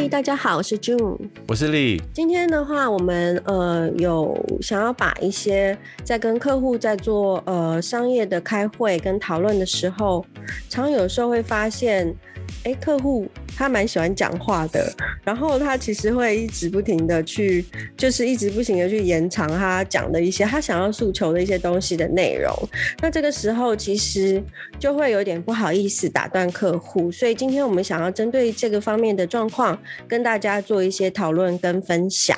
嗨，大家好，我是 June，我是丽。今天的话，我们呃有想要把一些在跟客户在做呃商业的开会跟讨论的时候，常有时候会发现。哎，客户他蛮喜欢讲话的，然后他其实会一直不停的去，就是一直不停的去延长他讲的一些他想要诉求的一些东西的内容。那这个时候其实就会有点不好意思打断客户，所以今天我们想要针对这个方面的状况，跟大家做一些讨论跟分享。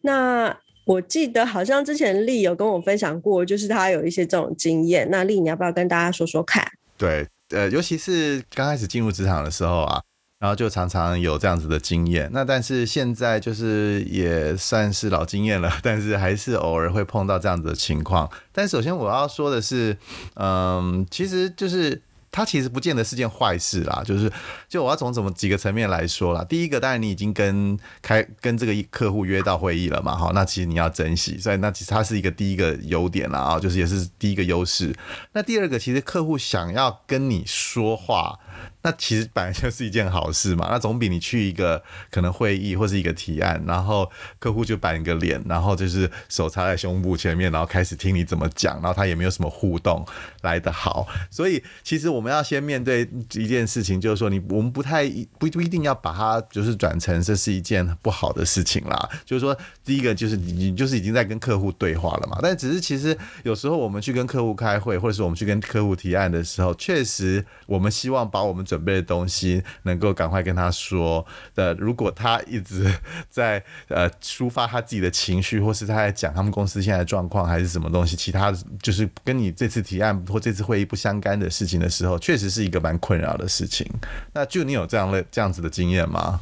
那我记得好像之前丽有跟我分享过，就是他有一些这种经验。那丽，你要不要跟大家说说看？对。呃，尤其是刚开始进入职场的时候啊，然后就常常有这样子的经验。那但是现在就是也算是老经验了，但是还是偶尔会碰到这样子的情况。但首先我要说的是，嗯，其实就是。它其实不见得是件坏事啦，就是就我要从怎么几个层面来说啦。第一个，当然你已经跟开跟这个客户约到会议了嘛，好，那其实你要珍惜，所以那其实它是一个第一个优点啦，啊，就是也是第一个优势。那第二个，其实客户想要跟你说话。那其实本来就是一件好事嘛，那总比你去一个可能会议或是一个提案，然后客户就板一个脸，然后就是手插在胸部前面，然后开始听你怎么讲，然后他也没有什么互动来得好。所以其实我们要先面对一件事情，就是说你我们不太不不一定要把它就是转成这是一件不好的事情啦。就是说第一个就是你你就是已经在跟客户对话了嘛，但只是其实有时候我们去跟客户开会，或者是我们去跟客户提案的时候，确实我们希望把我们准备的东西能够赶快跟他说的，如果他一直在呃抒发他自己的情绪，或是他在讲他们公司现在的状况，还是什么东西，其他就是跟你这次提案或这次会议不相干的事情的时候，确实是一个蛮困扰的事情。那就你有这样的这样子的经验吗？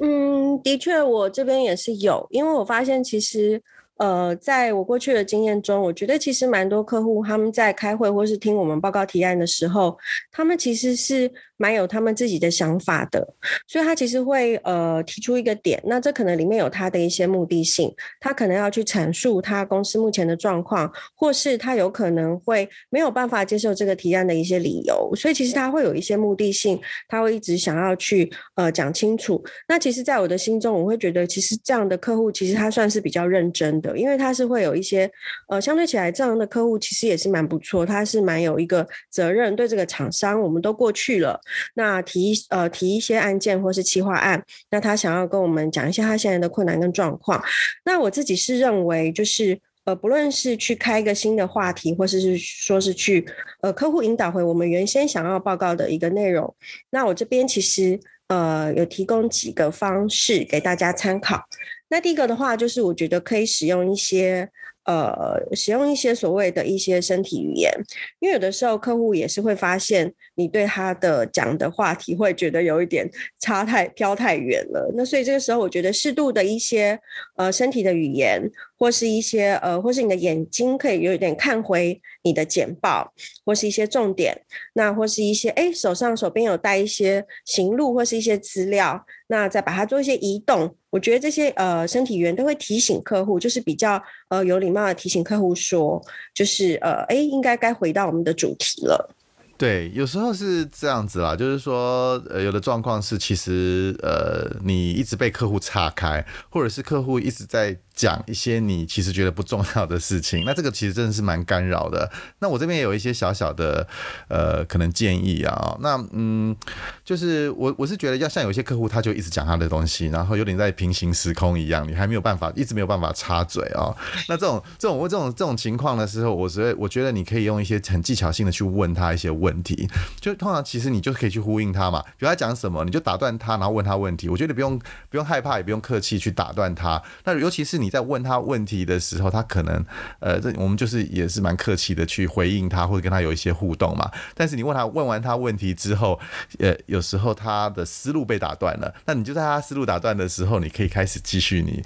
嗯，的确，我这边也是有，因为我发现其实。呃，在我过去的经验中，我觉得其实蛮多客户他们在开会或是听我们报告提案的时候，他们其实是蛮有他们自己的想法的，所以他其实会呃提出一个点，那这可能里面有他的一些目的性，他可能要去阐述他公司目前的状况，或是他有可能会没有办法接受这个提案的一些理由，所以其实他会有一些目的性，他会一直想要去呃讲清楚。那其实，在我的心中，我会觉得其实这样的客户其实他算是比较认真的。因为他是会有一些，呃，相对起来这样的客户其实也是蛮不错，他是蛮有一个责任对这个厂商，我们都过去了，那提呃提一些案件或是企划案，那他想要跟我们讲一下他现在的困难跟状况，那我自己是认为就是呃不论是去开一个新的话题，或者是说是去呃客户引导回我们原先想要报告的一个内容，那我这边其实呃有提供几个方式给大家参考。那第一个的话，就是我觉得可以使用一些。呃，使用一些所谓的一些身体语言，因为有的时候客户也是会发现你对他的讲的话题会觉得有一点差太飘太远了。那所以这个时候，我觉得适度的一些呃身体的语言，或是一些呃，或是你的眼睛可以有一点看回你的简报，或是一些重点，那或是一些哎手上手边有带一些行路或是一些资料，那再把它做一些移动。我觉得这些呃身体员都会提醒客户，就是比较呃有礼貌的提醒客户说，就是呃哎应该该回到我们的主题了。对，有时候是这样子啦，就是说呃有的状况是其实呃你一直被客户岔开，或者是客户一直在。讲一些你其实觉得不重要的事情，那这个其实真的是蛮干扰的。那我这边也有一些小小的呃可能建议啊，那嗯，就是我我是觉得要像有些客户他就一直讲他的东西，然后有点在平行时空一样，你还没有办法一直没有办法插嘴啊。那这种这种这种这种情况的时候，我觉得我觉得你可以用一些很技巧性的去问他一些问题，就通常其实你就可以去呼应他嘛，比如他讲什么，你就打断他，然后问他问题。我觉得不用不用害怕，也不用客气去打断他。那尤其是你。你在问他问题的时候，他可能，呃，这我们就是也是蛮客气的去回应他，或者跟他有一些互动嘛。但是你问他问完他问题之后，呃，有时候他的思路被打断了，那你就在他思路打断的时候，你可以开始继续你，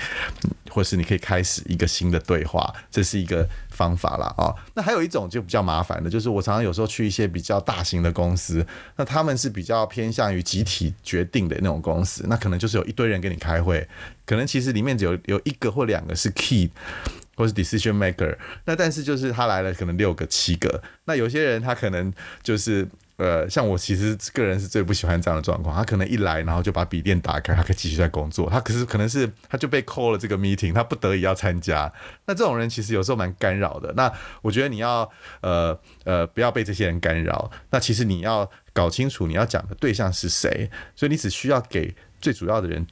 或是你可以开始一个新的对话，这是一个方法啦。啊。那还有一种就比较麻烦的，就是我常常有时候去一些比较大型的公司，那他们是比较偏向于集体决定的那种公司，那可能就是有一堆人跟你开会。可能其实里面只有有一个或两个是 key 或是 decision maker，那但是就是他来了，可能六个七个。那有些人他可能就是呃，像我其实个人是最不喜欢这样的状况。他可能一来，然后就把笔电打开，他可以继续在工作。他可是可能是他就被扣了这个 meeting，他不得已要参加。那这种人其实有时候蛮干扰的。那我觉得你要呃呃不要被这些人干扰。那其实你要搞清楚你要讲的对象是谁，所以你只需要给最主要的人。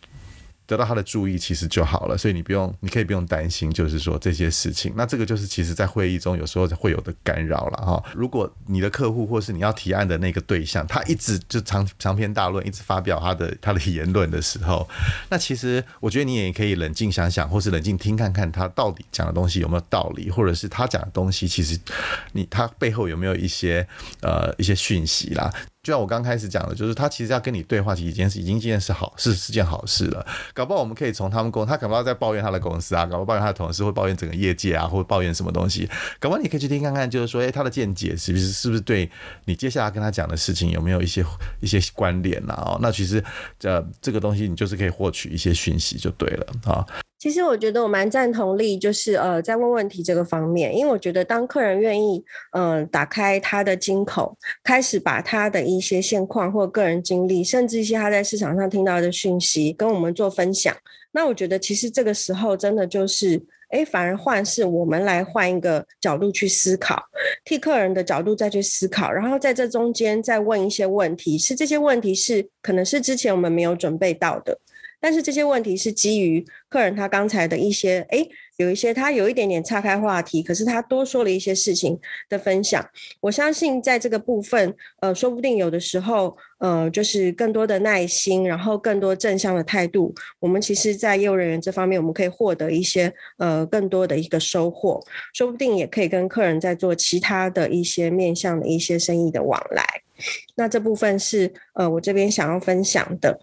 得到他的注意其实就好了，所以你不用，你可以不用担心，就是说这些事情。那这个就是其实在会议中有时候会有的干扰了哈。如果你的客户或是你要提案的那个对象，他一直就长长篇大论，一直发表他的他的言论的时候，那其实我觉得你也可以冷静想想，或是冷静听看看他到底讲的东西有没有道理，或者是他讲的东西其实你他背后有没有一些呃一些讯息啦。就像我刚开始讲的，就是他其实要跟你对话，其实已经是已经件事好是是件好事了。搞不好我们可以从他们公，他搞不好在抱怨他的公司啊，搞不好抱怨他的同事，会抱怨整个业界啊，或抱怨什么东西。搞不好你可以去听看看，就是说，诶、他的见解是不是是不是对你接下来跟他讲的事情有没有一些一些关联啊？哦，那其实呃这个东西你就是可以获取一些讯息就对了啊。其实我觉得我蛮赞同力，就是呃，在问问题这个方面，因为我觉得当客人愿意嗯、呃、打开他的金口，开始把他的一些现况或个人经历，甚至一些他在市场上听到的讯息跟我们做分享，那我觉得其实这个时候真的就是，哎，反而换是我们来换一个角度去思考，替客人的角度再去思考，然后在这中间再问一些问题，是这些问题是可能是之前我们没有准备到的。但是这些问题是基于客人他刚才的一些，诶，有一些他有一点点岔开话题，可是他多说了一些事情的分享。我相信在这个部分，呃，说不定有的时候，呃，就是更多的耐心，然后更多正向的态度，我们其实在业务人员这方面，我们可以获得一些呃更多的一个收获，说不定也可以跟客人在做其他的一些面向的一些生意的往来。那这部分是呃我这边想要分享的。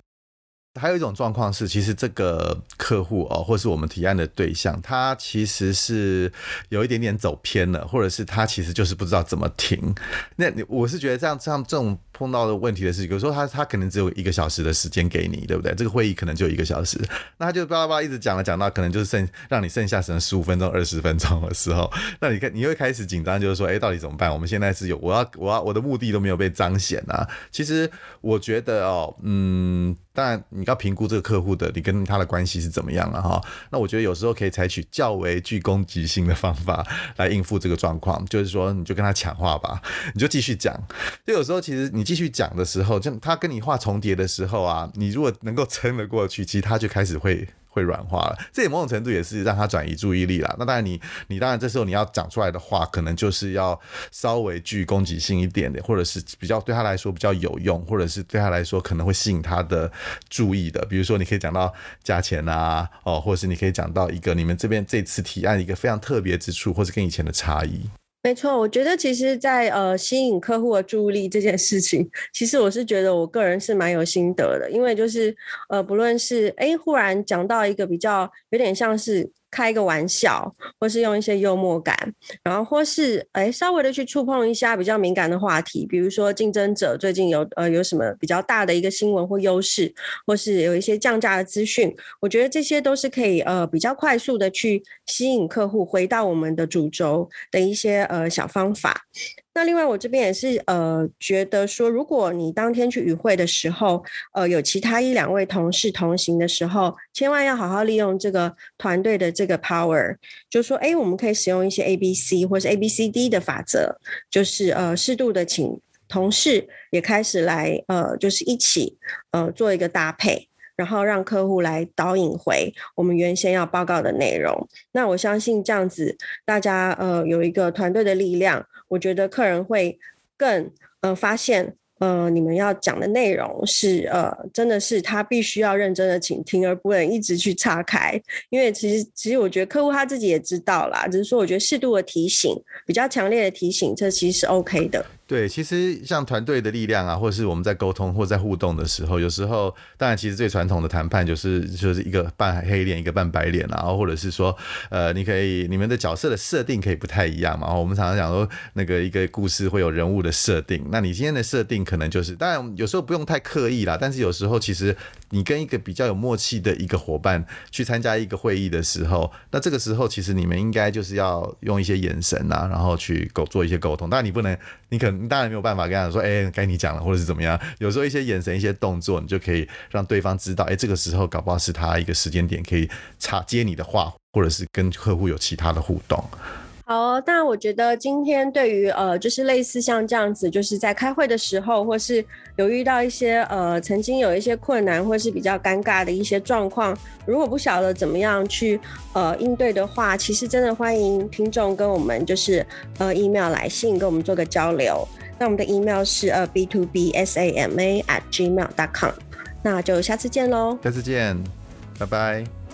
还有一种状况是，其实这个客户哦，或是我们提案的对象，他其实是有一点点走偏了，或者是他其实就是不知道怎么停。那你我是觉得这样，像这种碰到的问题的事情，有时候他他可能只有一个小时的时间给你，对不对？这个会议可能就一个小时，那他就巴拉巴拉一直讲了，讲到可能就是剩让你剩下剩十五分钟、二十分钟的时候，那你看你会开始紧张，就是说，哎，到底怎么办？我们现在是有我要我要我的目的都没有被彰显啊。其实我觉得哦，嗯。当然，你要评估这个客户的，你跟他的关系是怎么样了哈？那我觉得有时候可以采取较为具攻击性的方法来应付这个状况，就是说你就跟他抢话吧，你就继续讲。就有时候其实你继续讲的时候，就他跟你话重叠的时候啊，你如果能够撑得过去，其实他就开始会。会软化了，这也某种程度也是让他转移注意力了。那当然你，你当然这时候你要讲出来的话，可能就是要稍微具攻击性一点的，或者是比较对他来说比较有用，或者是对他来说可能会吸引他的注意的。比如说，你可以讲到价钱啊，哦，或者是你可以讲到一个你们这边这次提案一个非常特别之处，或是跟以前的差异。没错，我觉得其实在，呃吸引客户的注意力这件事情，其实我是觉得我个人是蛮有心得的，因为就是呃不论是哎忽然讲到一个比较有点像是。开一个玩笑，或是用一些幽默感，然后或是哎稍微的去触碰一下比较敏感的话题，比如说竞争者最近有呃有什么比较大的一个新闻或优势，或是有一些降价的资讯，我觉得这些都是可以呃比较快速的去吸引客户回到我们的主轴的一些呃小方法。那另外，我这边也是呃觉得说，如果你当天去与会的时候，呃有其他一两位同事同行的时候，千万要好好利用这个团队的这个 power，就说，哎，我们可以使用一些 A B C 或是 A B C D 的法则，就是呃适度的请同事也开始来呃就是一起呃做一个搭配。然后让客户来导引回我们原先要报告的内容。那我相信这样子，大家呃有一个团队的力量，我觉得客人会更呃发现呃你们要讲的内容是呃真的是他必须要认真的倾听，而不能一直去岔开。因为其实其实我觉得客户他自己也知道啦，只是说我觉得适度的提醒，比较强烈的提醒，这其实是 OK 的。对，其实像团队的力量啊，或者是我们在沟通或在互动的时候，有时候当然其实最传统的谈判就是就是一个扮黑脸，一个扮白脸，然后或者是说，呃，你可以你们的角色的设定可以不太一样嘛。我们常常讲说，那个一个故事会有人物的设定，那你今天的设定可能就是，当然有时候不用太刻意啦，但是有时候其实你跟一个比较有默契的一个伙伴去参加一个会议的时候，那这个时候其实你们应该就是要用一些眼神啊，然后去沟做一些沟通。当然你不能，你可能当然没有办法跟他说，哎、该你讲了，或者是怎么样。有时候一些眼神、一些动作，你就可以让对方知道，哎、这个时候搞不好是他一个时间点，可以插接你的话，或者是跟客户有其他的互动。好，那我觉得今天对于呃，就是类似像这样子，就是在开会的时候，或是有遇到一些呃，曾经有一些困难，或是比较尴尬的一些状况，如果不晓得怎么样去呃应对的话，其实真的欢迎听众跟我们就是呃 email 来信跟我们做个交流。那我们的 email 是呃 b two b s a m a at gmail dot com。那就下次见喽，下次见，拜拜。